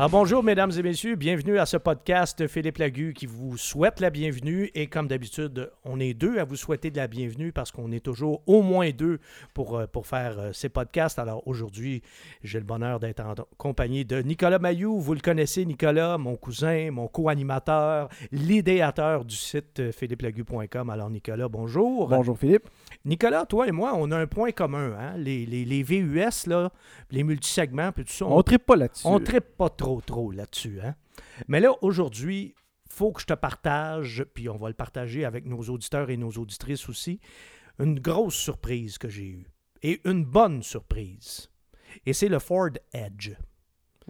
Alors bonjour mesdames et messieurs, bienvenue à ce podcast Philippe Lagu qui vous souhaite la bienvenue et comme d'habitude, on est deux à vous souhaiter de la bienvenue parce qu'on est toujours au moins deux pour, euh, pour faire euh, ces podcasts. Alors aujourd'hui, j'ai le bonheur d'être en compagnie de Nicolas Mayou. Vous le connaissez Nicolas, mon cousin, mon co-animateur, l'idéateur du site euh, philippelagu.com. Alors Nicolas, bonjour. Bonjour Philippe. Nicolas, toi et moi, on a un point commun, hein? les, les, les VUS, là, les multisegments, puis tout ça. On ne tripe pas là-dessus. On tripe pas trop, trop là-dessus. Hein? Mais là, aujourd'hui, faut que je te partage, puis on va le partager avec nos auditeurs et nos auditrices aussi, une grosse surprise que j'ai eue. Et une bonne surprise. Et c'est le Ford Edge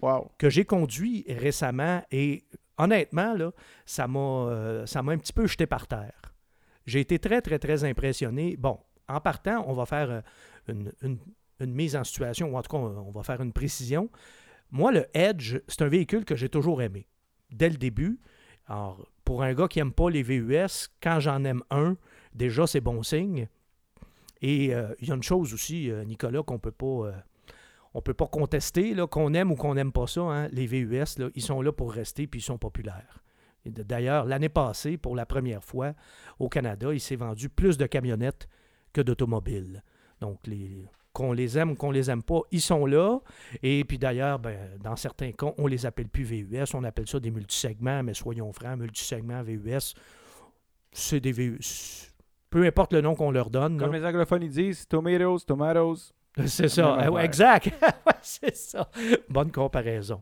Wow. que j'ai conduit récemment et honnêtement, là, ça m'a euh, un petit peu jeté par terre. J'ai été très, très, très impressionné. Bon, en partant, on va faire euh, une, une- une mise en situation, ou en tout cas, on va faire une précision. Moi, le Edge, c'est un véhicule que j'ai toujours aimé, dès le début. Alors, pour un gars qui n'aime pas les VUS, quand j'en aime un, déjà, c'est bon signe. Et euh, il y a une chose aussi, euh, Nicolas, qu'on peut euh, on peut pas contester, qu'on aime ou qu'on n'aime pas ça. hein, les VUS, ils sont là pour rester puis ils sont populaires. D'ailleurs, l'année passée, pour la première fois, au Canada, il s'est vendu plus de camionnettes que d'automobiles. Donc, les, qu'on les aime ou qu'on les aime pas, ils sont là. Et puis d'ailleurs, ben, dans certains cas, on les appelle plus VUS, on appelle ça des multisegments, mais soyons francs, multisegments, VUS, c'est des VUS. Peu importe le nom qu'on leur donne. là. Comme les anglophones ils disent, tomatoes, tomatoes. C'est ça, euh, exact. C'est ça. Bonne comparaison.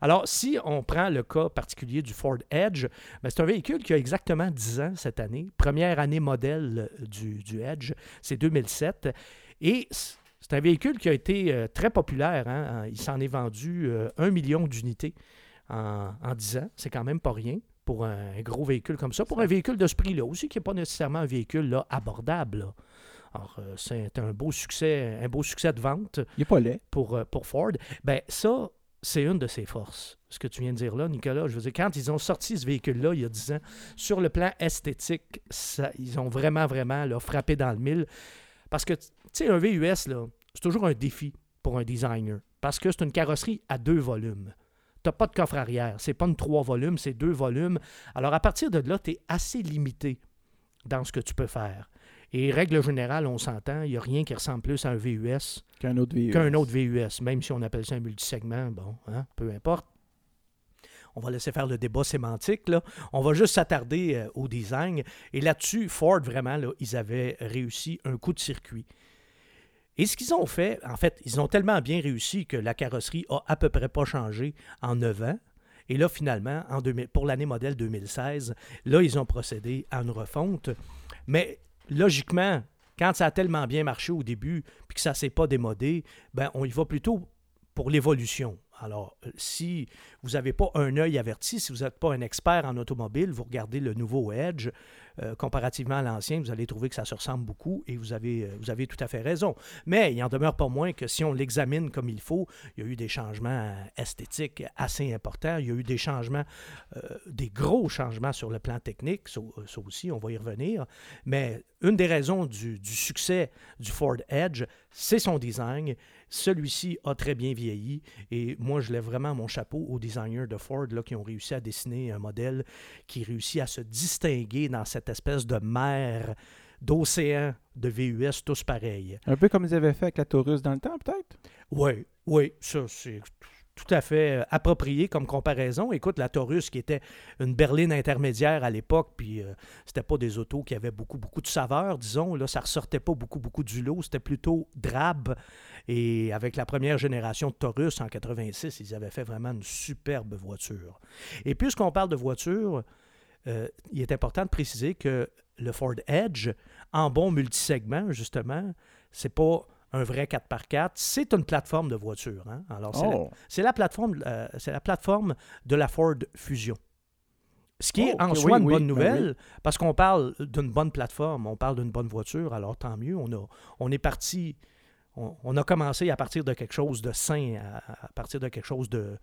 Alors, si on prend le cas particulier du Ford Edge, ben, c'est un véhicule qui a exactement 10 ans cette année. Première année modèle du, du Edge, c'est 2007. Et c'est un véhicule qui a été euh, très populaire. hein. Il s'en est vendu euh, un million d'unités en, en 10 ans. C'est quand même pas rien pour un, un gros véhicule comme ça. Pour un véhicule de ce prix-là aussi, qui n'est pas nécessairement un véhicule là, abordable. là. Alors, euh, c'est un beau succès, un beau succès de vente Il est pas laid. pour, euh, pour Ford. Ben ça, c'est une de ses forces. Ce que tu viens de dire là, Nicolas, je veux dire, quand ils ont sorti ce véhicule-là il y a 10 ans, sur le plan esthétique, ça- ils ont vraiment, vraiment là, frappé dans le mille. Parce que, tu sais, un VUS, là, c'est toujours un défi pour un designer. Parce que c'est une carrosserie à deux volumes. Tu n'as pas de coffre arrière. C'est pas une trois volumes, c'est deux volumes. Alors, à partir de là, tu es assez limité dans ce que tu peux faire. Et règle générale, on s'entend, il n'y a rien qui ressemble plus à un VUS Qu'un autre VUS. qu'un autre VUS, même si on appelle ça un multisegment, bon, hein, peu importe. On va laisser faire le débat sémantique. Là. On va juste s'attarder euh, au design. Et là-dessus, Ford, vraiment, là, ils avaient réussi un coup de circuit. Et ce qu'ils ont fait, en fait, ils ont tellement bien réussi que la carrosserie a à peu près pas changé en 9 ans. Et là, finalement, en 2000 pour l'année modèle 2016, là, ils ont procédé à une refonte. Mais logiquement, quand ça a tellement bien marché au début, puis que ça ne s'est pas démodé, ben, on y va plutôt pour l'évolution. Alors, euh, si vous n'avez pas un œil averti, si vous n'êtes pas un expert en automobile, vous regardez le nouveau Edge, euh, comparativement à l'ancien, vous allez trouver que ça se ressemble beaucoup et vous avez, euh, vous avez tout à fait raison. Mais il en demeure pas moins que si on l'examine comme il faut, il y a eu des changements esthétiques assez importants, il y a eu des changements, euh, des gros changements sur le plan technique, ça, aussi, on va y revenir. Mais une des raisons du succès du Ford Edge, c'est son design. Celui-ci a très bien vieilli et moi, je lève vraiment mon chapeau aux designers de Ford là, qui ont réussi à dessiner un modèle qui réussit à se distinguer dans cette espèce de mer d'océan de VUS tous pareils. Un peu comme ils avaient fait avec la Taurus dans le temps, peut-être? Oui, oui, ça, c'est tout à fait euh, approprié comme comparaison. Écoute, la Taurus, qui était une berline intermédiaire à l'époque, puis euh, c'était pas des autos qui avaient beaucoup, beaucoup de saveur, disons. Là, ça ressortait pas beaucoup, beaucoup du lot. C'était plutôt drabe. Et avec la première génération de Taurus en 86, ils avaient fait vraiment une superbe voiture. Et puisqu'on parle de voiture, euh, il est important de préciser que le Ford Edge, en bon multisegment, justement, c'est pas un vrai 4x4, c'est une plateforme de voiture. hein. Alors, c'est la- Oh. c'est la, plateforme, euh, c'est la plateforme de la Ford Fusion. Ce qui est Oh, en soi oui, une oui, bonne ben nouvelle, parce qu'on parle d'une bonne plateforme, on parle d'une bonne voiture, alors tant mieux. On, a, on est parti, on, on a commencé à partir de quelque chose de sain, à, à partir de quelque chose de,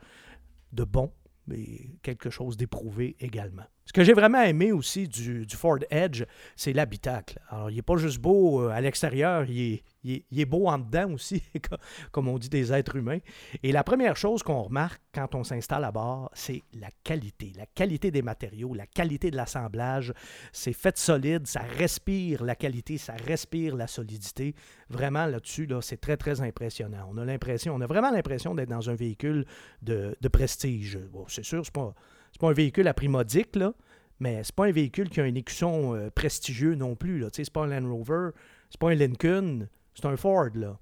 de bon, mais quelque chose d'éprouvé également. Ce que j'ai vraiment aimé aussi du, Ford Edge, c'est l'habitacle. Alors, il n'est pas juste beau euh, à l'extérieur, il est, beau en dedans aussi, co- comme on dit des êtres humains. Et la première chose qu'on remarque quand on s'installe à bord, c'est la qualité. La qualité des matériaux, la qualité de l'assemblage. C'est fait solide, ça respire la qualité, ça respire la solidité. Vraiment, là-dessus, là, c'est très, très impressionnant. On a l'impression, on a vraiment l'impression d'être dans un véhicule de, prestige. C'est sûr, c'est pas, c'est pas un véhicule à prix modique, là, mais c'est pas un véhicule qui a un écusson euh, prestigieux non plus. Là. C'est pas un Land Rover, c'est pas un Lincoln, c'est un Ford. Là.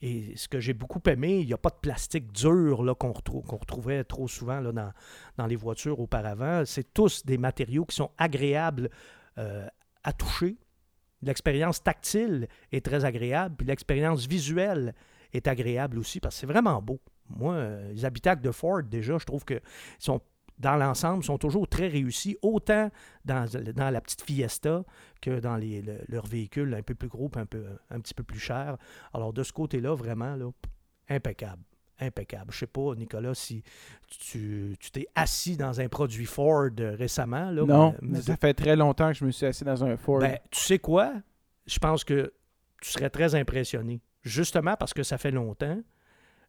Et ce que j'ai beaucoup aimé, il n'y a pas de plastique dur là, qu'on, qu'on retrouvait trop souvent là, dans, dans les voitures auparavant. C'est tous des matériaux qui sont agréables euh, à toucher. L'expérience tactile est très agréable, puis l'expérience visuelle est agréable aussi parce que c'est vraiment beau. Moi, euh, les habitacles de Ford, déjà, je trouve que sont dans l'ensemble, sont toujours très réussis, autant dans, dans la petite Fiesta que dans les, le- leurs véhicules un peu plus gros, un, peu, un petit peu plus chers. Alors, de ce côté-là, vraiment, là, impeccable. Impeccable. Je sais pas, Nicolas, si tu tu t'es assis dans un produit Ford récemment. Là, non, mais- mais ça fait très longtemps que je me suis assis dans un Ford. ben, tu sais quoi? Je pense que tu serais très impressionné. Justement parce que ça fait longtemps,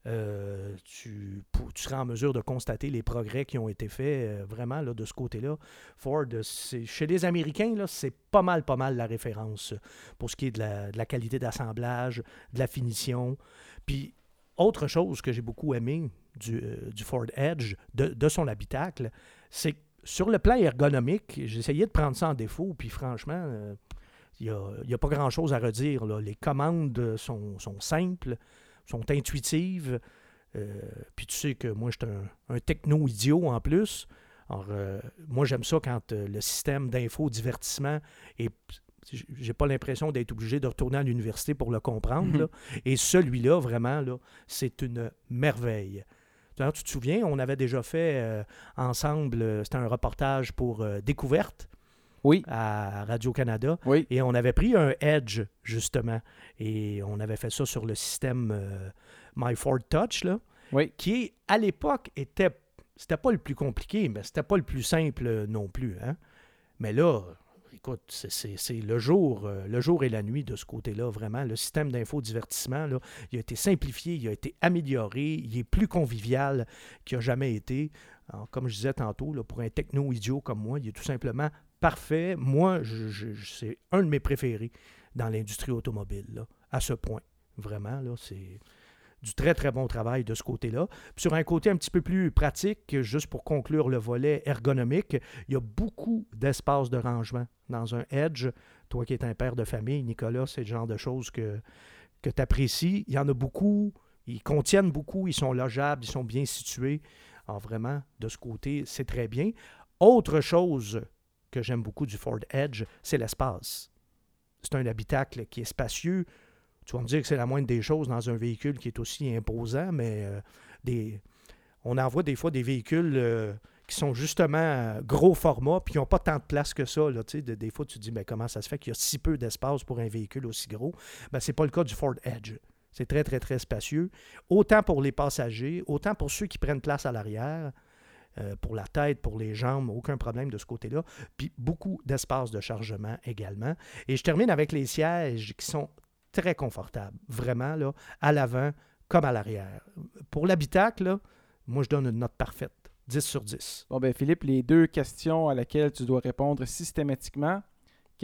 euh, tu, seras en mesure de constater les progrès qui ont été faits euh, vraiment là, de ce côté-là. Ford, chez les Américains, c'est pas mal, pas mal la référence pour ce qui est de la, qualité d'assemblage, de la finition. Puis, autre chose que j'ai beaucoup aimé du, euh, Ford Edge, de, son habitacle, c'est que sur le plan ergonomique, j'ai essayé de prendre ça en défaut, puis franchement, il n'y a, pas grand-chose à redire. Les commandes sont simples, sont intuitives. euh, puis tu sais que moi, je suis un, un techno-idiot en plus. Alors, euh, moi, j'aime ça quand euh, le système d'info-divertissement est. J'ai pas l'impression d'être obligé de retourner à l'université pour le comprendre. Là. Et celui-là, vraiment, là, c'est une merveille. D'ailleurs, tu te souviens, on avait déjà fait ensemble, c'était un reportage pour Découverte Oui, à Radio-Canada. oui. Et on avait pris un Edge, justement. Et on avait fait ça sur le système euh, My Ford Touch, là, Oui. qui, à l'époque, était. C'était pas le plus compliqué, mais c'était pas le plus simple euh, non plus. Hein? Mais là, écoute, c'est- le jour, euh, le jour et la nuit de ce côté-là, vraiment. Le système d'infodivertissement, il a été simplifié, il a été amélioré, il est plus convivial qu'il n'a jamais été. Alors, comme je disais tantôt, là, pour un techno-idiot comme moi, il est tout simplement parfait. Moi, c'est un de mes préférés dans l'industrie automobile, là, à ce point. Vraiment, là, c'est du très, très bon travail de ce côté-là. Sur un côté un petit peu plus pratique, juste pour conclure le volet ergonomique, il y a beaucoup d'espace de rangement dans un Edge. Toi qui es un père de famille, Nicolas, c'est le genre de choses que, que tu apprécies. Il y en a beaucoup, ils contiennent beaucoup, ils sont logeables, ils sont bien situés. Alors vraiment, de ce côté, c'est très bien. Autre chose que j'aime beaucoup du Ford Edge, c'est l'espace. C'est un habitacle qui est spacieux. Tu vas me dire que c'est la moindre des choses dans un véhicule qui est aussi imposant, mais euh, on en voit des fois des véhicules euh, qui sont justement euh, gros format puis qui n'ont pas tant de place que ça. Là, des fois, tu te dis mais comment ça se fait qu'il y a si peu d'espace pour un véhicule aussi gros? Ben, ce n'est pas le cas du Ford Edge. C'est très, très, très spacieux. Autant pour les passagers, autant pour ceux qui prennent place à l'arrière, euh, pour la tête, pour les jambes, aucun problème de ce côté-là. Puis beaucoup d'espace de chargement également. Et je termine avec les sièges qui sont très confortables, vraiment, là, à l'avant comme à l'arrière. Pour l'habitacle, moi, je donne une note parfaite, 10 sur 10. Bon, ben Philippe, les deux questions à laquelle tu dois répondre systématiquement.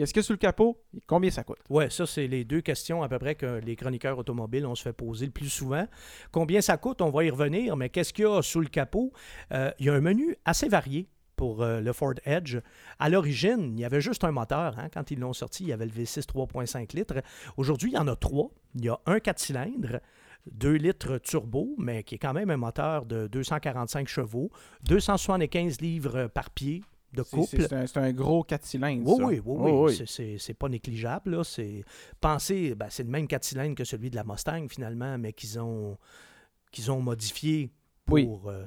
Qu'est-ce qu'il y a sous le capot? Combien ça coûte? Ouais, ça, c'est les deux questions à peu près que les chroniqueurs automobiles, on se fait poser le plus souvent. Combien ça coûte, on va y revenir, mais qu'est-ce qu'il y a sous le capot? Euh, il y a un menu assez varié pour euh, le Ford Edge. À l'origine, il y avait juste un moteur. hein. Quand ils l'ont sorti, il y avait le V6 3.5 litres. Aujourd'hui, il y en a trois. Il y a un 4 cylindres, 2 litres turbo, mais qui est quand même un moteur de 245 chevaux, 275 livres par pied de C'est- couple. C'est c'est un, gros 4 cylindres. Oui, ça. oui, oui, oui. Oh, oui. C'est- pas négligeable. Là. Penser, ben, c'est le même 4 cylindres que celui de la Mustang finalement, mais qu'ils ont qu'ils ont modifié pour, Oui. euh,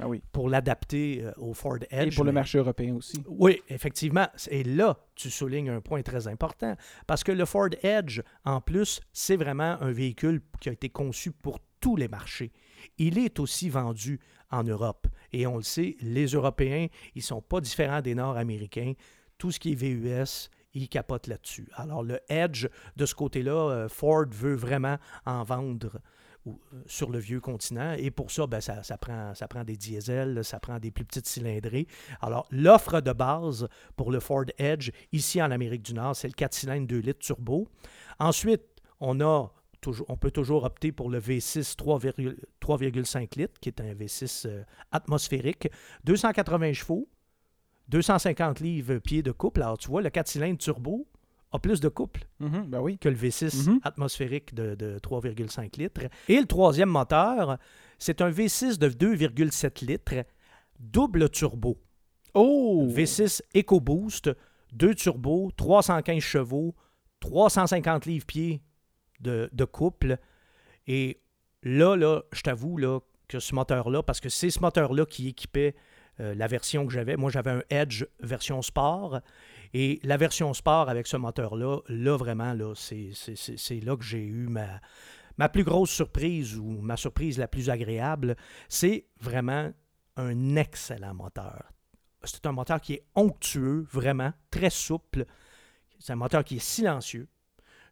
Ah oui. pour l'adapter euh, au Ford Edge. Et pour le marché européen aussi. oui, effectivement. Et là, tu soulignes un point très important. Parce que le Ford Edge, en plus, c'est vraiment un véhicule qui a été conçu pour tous les marchés. Il est aussi vendu en Europe. Et on le sait, les Européens, ils ne sont pas différents des Nord-Américains. Tout ce qui est VUS, ils capotent là-dessus. Alors le Edge, de ce côté-là, euh, Ford veut vraiment en vendre euh, sur le vieux continent. Et pour ça, ben, ça, prend, ça prend des diesels, ça prend des plus petites cylindrées. Alors, l'offre de base pour le Ford Edge, ici en Amérique du Nord, c'est le 4 cylindres 2 litres turbo. Ensuite, on a on peut toujours opter pour le V6 3,5 litres, qui est un V6 euh, atmosphérique, 280 chevaux, 250 livres pieds de couple. Alors, tu vois, le 4 cylindres turbo a plus de couple mm-hmm, ben que le V6 mm-hmm. atmosphérique de, 3,5 litres. Et le troisième moteur, c'est un V6 de 2,7 litres, double turbo. Oh! V6 EcoBoost, 2 turbos, 315 chevaux, 350 livres-pieds de, couple. Et là, je t'avoue que ce moteur-là, parce que c'est ce moteur-là qui équipait euh, la version que j'avais. Moi, j'avais un Edge version sport. Et la version sport avec ce moteur-là, là, vraiment, là, c'est, là que j'ai eu ma plus grosse surprise ou ma surprise la plus agréable. C'est vraiment un excellent moteur. C'est un moteur qui est onctueux, vraiment, très souple. C'est un moteur qui est silencieux.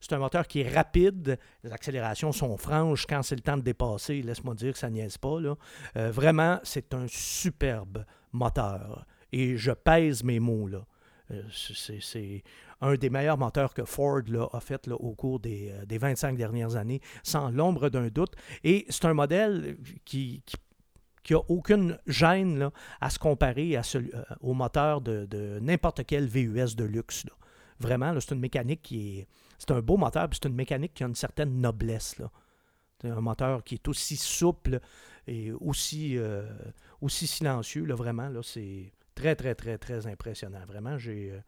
C'est un moteur qui est rapide. Les accélérations sont franches quand c'est le temps de dépasser. Laisse-moi dire que ça niaise pas. Là. Euh, vraiment, c'est un superbe moteur. Et je pèse mes mots. Là. Euh, c'est un des meilleurs moteurs que Ford a fait au cours des, 25 euh, dernières années, sans l'ombre d'un doute. Et c'est un modèle qui, n'a aucune gêne à se comparer au moteur de, n'importe quel VUS de luxe. Vraiment, c'est une mécanique qui est. C'est un beau moteur, puis c'est une mécanique qui a une certaine noblesse. Là. C'est un moteur qui est aussi souple et aussi, euh, aussi silencieux. Là, vraiment, là, c'est très, très, très, très impressionnant. Vraiment, j'ai. Euh,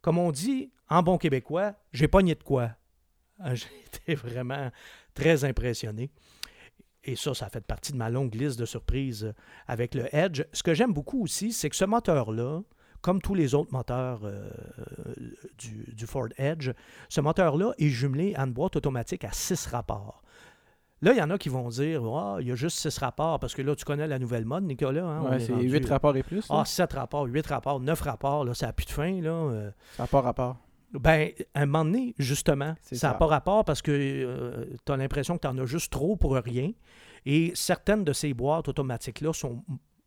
comme on dit en bon québécois, j'ai pogné de quoi. J'ai été vraiment très impressionné. Et ça, ça fait partie de ma longue liste de surprises avec le Edge. Ce que j'aime beaucoup aussi, c'est que ce moteur-là, comme tous les autres moteurs euh, du, Ford Edge, ce moteur-là est jumelé à une boîte automatique à six rapports. Là, il y en a qui vont dire Ah, il y a juste six rapports, parce que là, tu connais la nouvelle mode, Nicolas. Hein, c'est huit rapports et plus. Ah, sept rapports, huit rapports, neuf rapports, là, ça n'a plus de fin. Là. Euh. Rapport, rapport. Ben, à un moment donné, justement, ça n'a pas rapport parce que euh, tu as l'impression que tu en as juste trop pour rien. Et certaines de ces boîtes automatiques-là sont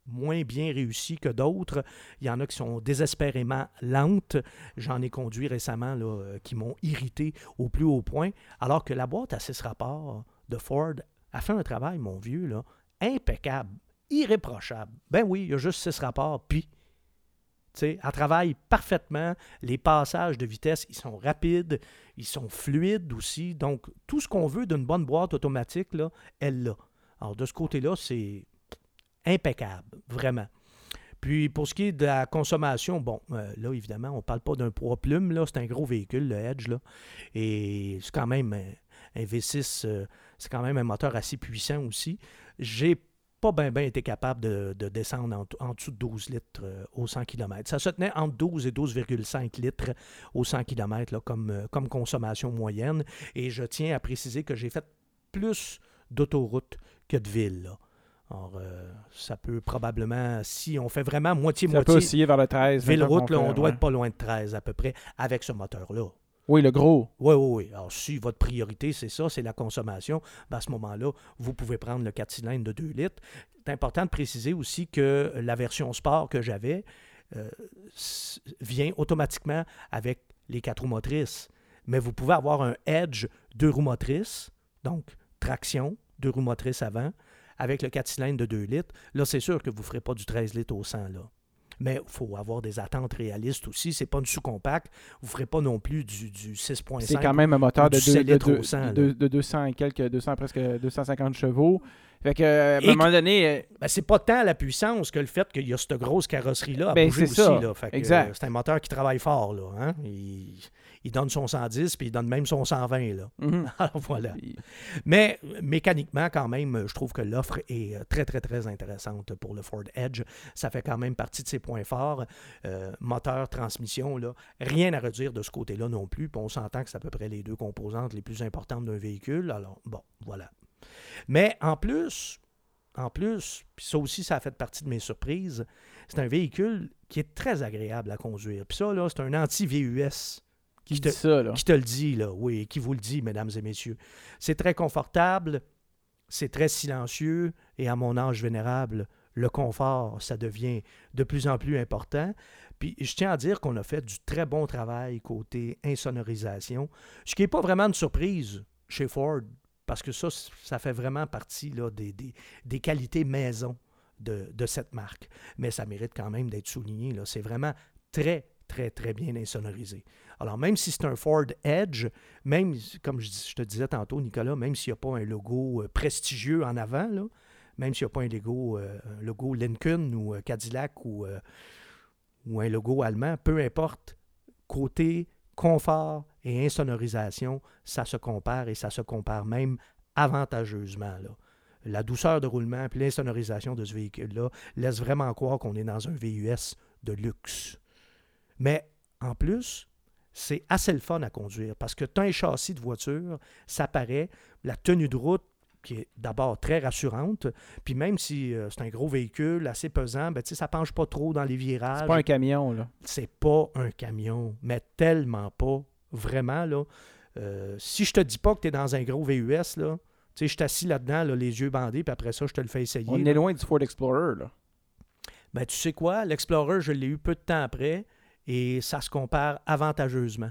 moins bien réussi que d'autres. Il y en a qui sont désespérément lentes. J'en ai conduit récemment là, euh, qui m'ont irrité au plus haut point. Alors que la boîte à six rapports de Ford a fait un travail, mon vieux, là, impeccable, irréprochable. Ben oui, il y a juste six rapports, puis elle travaille parfaitement. Les passages de vitesse, ils sont rapides, ils sont fluides aussi. Donc, tout ce qu'on veut d'une bonne boîte automatique, elle l'a. Alors, de ce côté-là, c'est impeccable, vraiment. Puis pour ce qui est de la consommation, bon, euh, là, évidemment, on ne parle pas d'un poids plume, là, c'est un gros véhicule, le Edge, là. Et c'est quand même un, V6, euh, c'est quand même un moteur assez puissant aussi. J'ai pas bien été capable de, descendre en, dessous de 12 litres euh, au 100 km. Ça se tenait entre 12 et 12,5 litres au 100 km comme, consommation moyenne. Et je tiens à préciser que j'ai fait plus d'autoroute que de ville. Là. Alors, euh, ça peut probablement, si on fait vraiment moitié-moitié. Ça peut osciller vers le 13. Ville-route, on doit être pas loin de 13 à peu près avec ce moteur-là. Oui, le gros. Oui, oui, oui. Alors, si votre priorité, c'est ça, c'est la consommation, ben, à ce moment-là, vous pouvez prendre le 4 cylindres de 2 litres. C'est important de préciser aussi que la version sport que j'avais euh, vient automatiquement avec les quatre roues motrices. Mais vous pouvez avoir un Edge deux roues motrices, donc traction, deux roues motrices avant, avec le 4 cylindres de 2 litres, là, c'est sûr que vous ne ferez pas du 13 litres au 100. Là. Mais il faut avoir des attentes réalistes aussi. C'est pas une sous-compact. Vous ne ferez pas non plus du, du 6.5. C'est quand même un moteur de, 2, de, de, 200 et quelques, 200, presque 250 chevaux. Fait que, à un moment donné. Euh, ben, c'est pas tant la puissance que le fait qu'il y a cette grosse carrosserie-là à ben, bouger aussi. Là. Fait exact. c'est un moteur qui travaille fort. Là, hein? il, il donne son 110 puis il donne même son 120. Là. Mhm. Alors voilà. Mais mécaniquement, quand même, je trouve que l'offre est euh, très, très, très intéressante pour le Ford Edge. Ça fait quand même partie de ses points forts. Euh, moteur, transmission, là, rien à redire de ce côté-là non plus. Puis on s'entend que c'est à peu près les deux composantes les plus importantes d'un véhicule. Alors, bon, voilà. Mais en plus, en plus, puis ça aussi, ça a fait partie de mes surprises, c'est un véhicule qui est très agréable à conduire. Puis ça, là, c'est un anti-VUS. Qui, te, ça, là. qui te le dit, là, oui, qui vous le dit, mesdames et messieurs. C'est très confortable, c'est très silencieux, et à mon âge vénérable, le confort, ça devient de plus en plus important. Puis je tiens à dire qu'on a fait du très bon travail côté insonorisation, ce qui n'est pas vraiment une surprise chez Ford, parce que ça, ça fait vraiment partie là, des, des, qualités maison de, de, cette marque. Mais ça mérite quand même d'être souligné. C'est vraiment très, très, très bien insonorisé. Alors, même si c'est un Ford Edge, même, comme je, te disais tantôt, Nicolas, même s'il n'y a pas un logo euh, prestigieux en avant, même s'il n'y a pas un logo, euh, un logo Lincoln ou euh, Cadillac ou, un logo allemand, peu importe, côté confort et insonorisation, ça se compare et ça se compare même avantageusement. La douceur de roulement et l'insonorisation de ce véhicule-là laisse vraiment croire qu'on est dans un VUS de luxe. Mais en plus, c'est assez le fun à conduire parce que tu as un châssis de voiture, ça paraît, la tenue de route qui est d'abord très rassurante. Puis même si euh, c'est un gros véhicule assez pesant, ben, ça penche pas trop dans les virages. C'est pas un camion, là. C'est pas un camion, mais tellement pas. Vraiment, là. Euh, si je te dis pas que tu es dans un gros VUS, là, tu sais, je suis assis là-dedans, les yeux bandés, puis après ça, je te le fais essayer. On est loin du Ford Explorer, là. Ben, tu sais quoi? L'Explorer, je l'ai eu peu de temps après, et ça se compare avantageusement.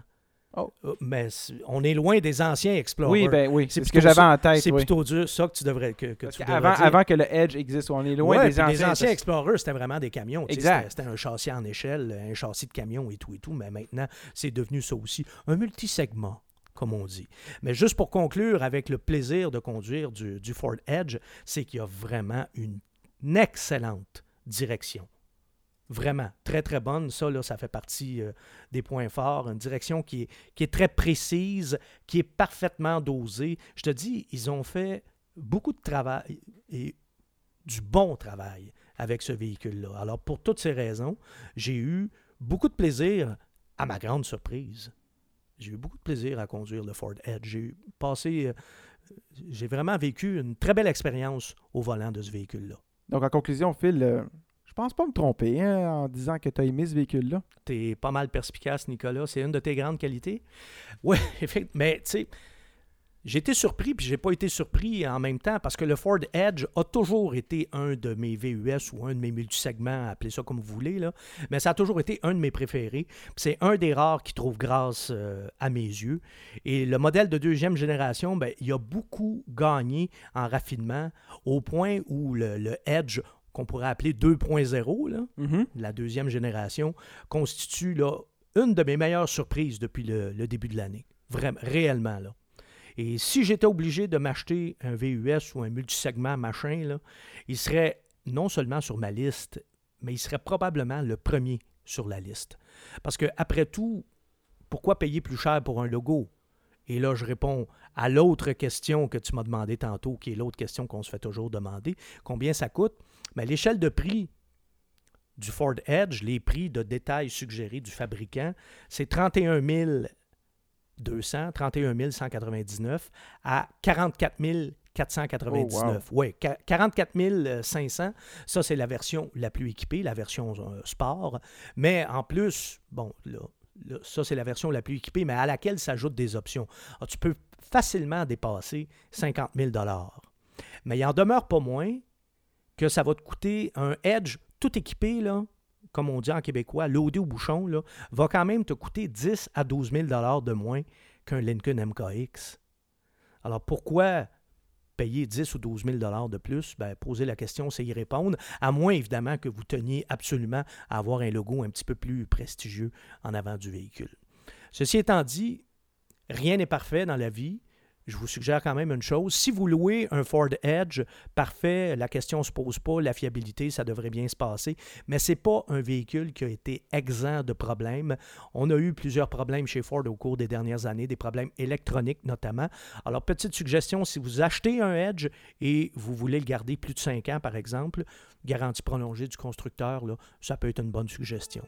Oh. Euh, mais on est loin des anciens Explorers. Oui, ben oui, c'est ce que j'avais en tête. C'est plutôt dur, ça que tu devrais, que, avant, avant, que le Edge existe, on est loin des anciens. Les anciens Explorers, c'était vraiment des camions. Exact. C'était un châssis en échelle, un châssis de camion et tout et tout. Mais maintenant, c'est devenu ça aussi. Un multisegment comme on dit. Mais juste pour conclure avec le plaisir de conduire du, du Ford Edge, c'est qu'il y a vraiment une excellente direction. Vraiment, très, très bonne. Ça, là, ça fait partie euh, des points forts. Une direction qui est, très précise, qui est parfaitement dosée. Je te dis, ils ont fait beaucoup de travail et du bon travail avec ce véhicule-là. Alors, pour toutes ces raisons, j'ai eu beaucoup de plaisir, à ma grande surprise. J'ai eu beaucoup de plaisir à conduire le Ford Edge. J'ai passé, euh, j'ai vraiment vécu une très belle expérience au volant de ce véhicule-là. Donc, en conclusion, Phil, euh, pense pas me tromper hein, en disant que tu as aimé ce véhicule-là. Tu es pas mal perspicace, Nicolas. C'est une de tes grandes qualités. Oui. Mais tu sais, j'ai été surpris, puis j'ai pas été surpris en même temps, parce que le Ford Edge a toujours été un de mes VUS ou un de mes multisegments, appelez ça comme vous voulez, là. mais ça a toujours été un de mes préférés. C'est un des rares qui trouve grâce euh, à mes yeux. Et le modèle de deuxième génération, ben, il a beaucoup gagné en raffinement, au point où le Edge qu'on pourrait appeler 2.0, mm-hmm. la deuxième génération, constitue là, une de mes meilleures surprises depuis le, début de l'année. Vraiment, réellement. Là. Et si j'étais obligé de m'acheter un VUS ou un multisegment machin, là, il serait non seulement sur ma liste, mais il serait probablement le premier sur la liste. Parce que, après tout, pourquoi payer plus cher pour un logo? Et là, je réponds à l'autre question que tu m'as demandé tantôt, qui est l'autre question qu'on se fait toujours demander. Combien ça coûte? Mais l'échelle de prix du Ford Edge, les prix de détail suggérés du fabricant, c'est 31 200, 31 199 à 44 499. Oui, 44 500. Ça, c'est la version la plus équipée, la version euh, sport. Mais en plus, bon, là, ça, c'est la version la plus équipée, mais à laquelle s'ajoutent des options. Ah, tu peux facilement dépasser 50 000 Mais il en demeure pas moins que ça va te coûter un Edge tout équipé, comme on dit en québécois, loadé au bouchon, va quand même te coûter 10 à 12 000 de moins qu'un Lincoln MKX. Alors pourquoi payer 10 ou 12 000 de plus? Ben, poser la question, c'est y répondre, à moins évidemment que vous teniez absolument à avoir un logo un petit peu plus prestigieux en avant du véhicule. Ceci étant dit, rien n'est parfait dans la vie je vous suggère quand même une chose. Si vous louez un Ford Edge, parfait, la question ne se pose pas, la fiabilité, ça devrait bien se passer, mais ce n'est pas un véhicule qui a été exempt de problèmes. On a eu plusieurs problèmes chez Ford au cours des dernières années, des problèmes électroniques notamment. Alors, petite suggestion, si vous achetez un Edge et vous voulez le garder plus de 5 ans, par exemple, garantie prolongée du constructeur, ça peut être une bonne suggestion.